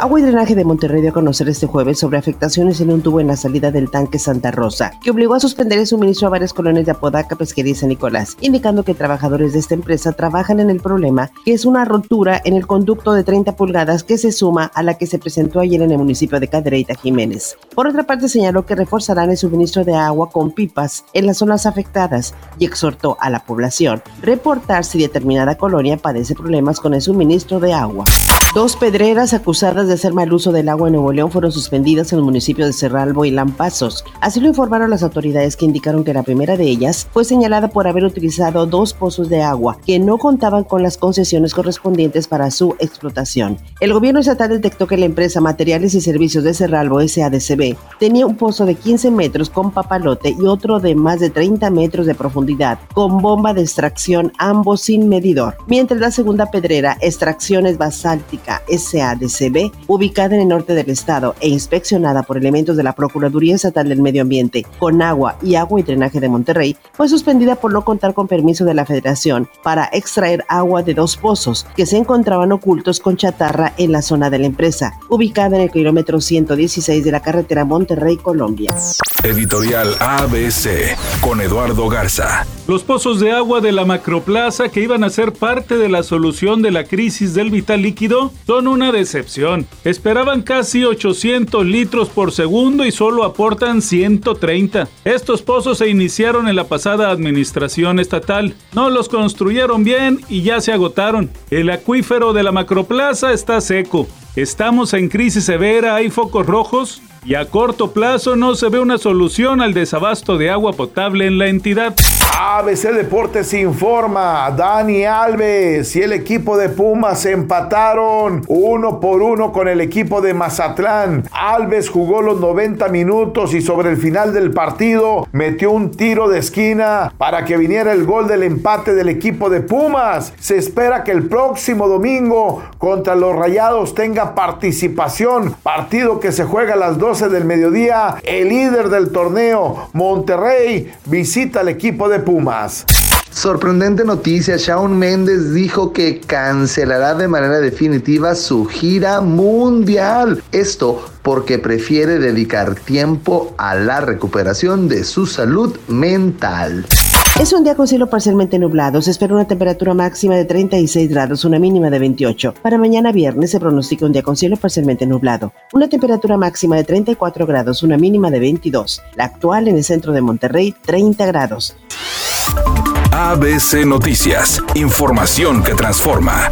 Agua y Drenaje de Monterrey dio a conocer este jueves sobre afectaciones en un tubo en la salida del tanque Santa Rosa, que obligó a suspender el suministro a varias colonias de Apodaca, Pesquería y San Nicolás, indicando que trabajadores de esta empresa trabajan en el problema, que es una rotura en el conducto de 30 pulgadas que se suma a la que se presentó ayer en el municipio de Cadereyta Jiménez. Por otra parte, señaló que reforzarán el suministro de agua con pipas en las zonas afectadas y exhortó a la población reportar si determinada colonia padece problemas con el suministro de agua. Dos pedreras acusadas de hacer mal uso del agua en Nuevo León fueron suspendidas en el municipio de Cerralbo y Lampazos. Así lo informaron las autoridades que indicaron que la primera de ellas fue señalada por haber utilizado dos pozos de agua que no contaban con las concesiones correspondientes para su explotación. El gobierno estatal detectó que la empresa Materiales y Servicios de Cerralbo SADCB tenía un pozo de 15 metros con papalote y otro de más de 30 metros de profundidad con bomba de extracción ambos sin medidor, mientras la segunda pedrera, extracciones basálticas SADCB, ubicada en el norte del estado e inspeccionada por elementos de la Procuraduría Estatal del Medio Ambiente, con agua y agua y drenaje de Monterrey, fue suspendida por no contar con permiso de la Federación para extraer agua de dos pozos que se encontraban ocultos con chatarra en la zona de la empresa, ubicada en el kilómetro 116 de la carretera Monterrey, Colombia. Editorial ABC con Eduardo Garza. Los pozos de agua de la macroplaza que iban a ser parte de la solución de la crisis del vital líquido son una decepción. Esperaban casi 800 litros por segundo y solo aportan 130. Estos pozos se iniciaron en la pasada administración estatal. No los construyeron bien y ya se agotaron. El acuífero de la macroplaza está seco. Estamos en crisis severa, hay focos rojos y a corto plazo no se ve una solución al desabasto de agua potable en la entidad. ABC Deportes informa, Dani Alves y el equipo de Pumas empataron uno por uno con el equipo de Mazatlán. Alves jugó los 90 minutos y sobre el final del partido metió un tiro de esquina para que viniera el gol del empate del equipo de Pumas. Se espera que el próximo domingo contra los Rayados tenga participación, partido que se juega a las 12 del mediodía. El líder del torneo, Monterrey, visita al equipo de Pumas. Sorprendente noticia, Shawn Mendes dijo que cancelará de manera definitiva su gira mundial. Esto porque prefiere dedicar tiempo a la recuperación de su salud mental. Es un día con cielo parcialmente nublado. Se espera una temperatura máxima de 36 grados, una mínima de 28. Para mañana viernes se pronostica un día con cielo parcialmente nublado. Una temperatura máxima de 34 grados, una mínima de 22. La actual en el centro de Monterrey, 30 grados. ABC Noticias. Información que transforma.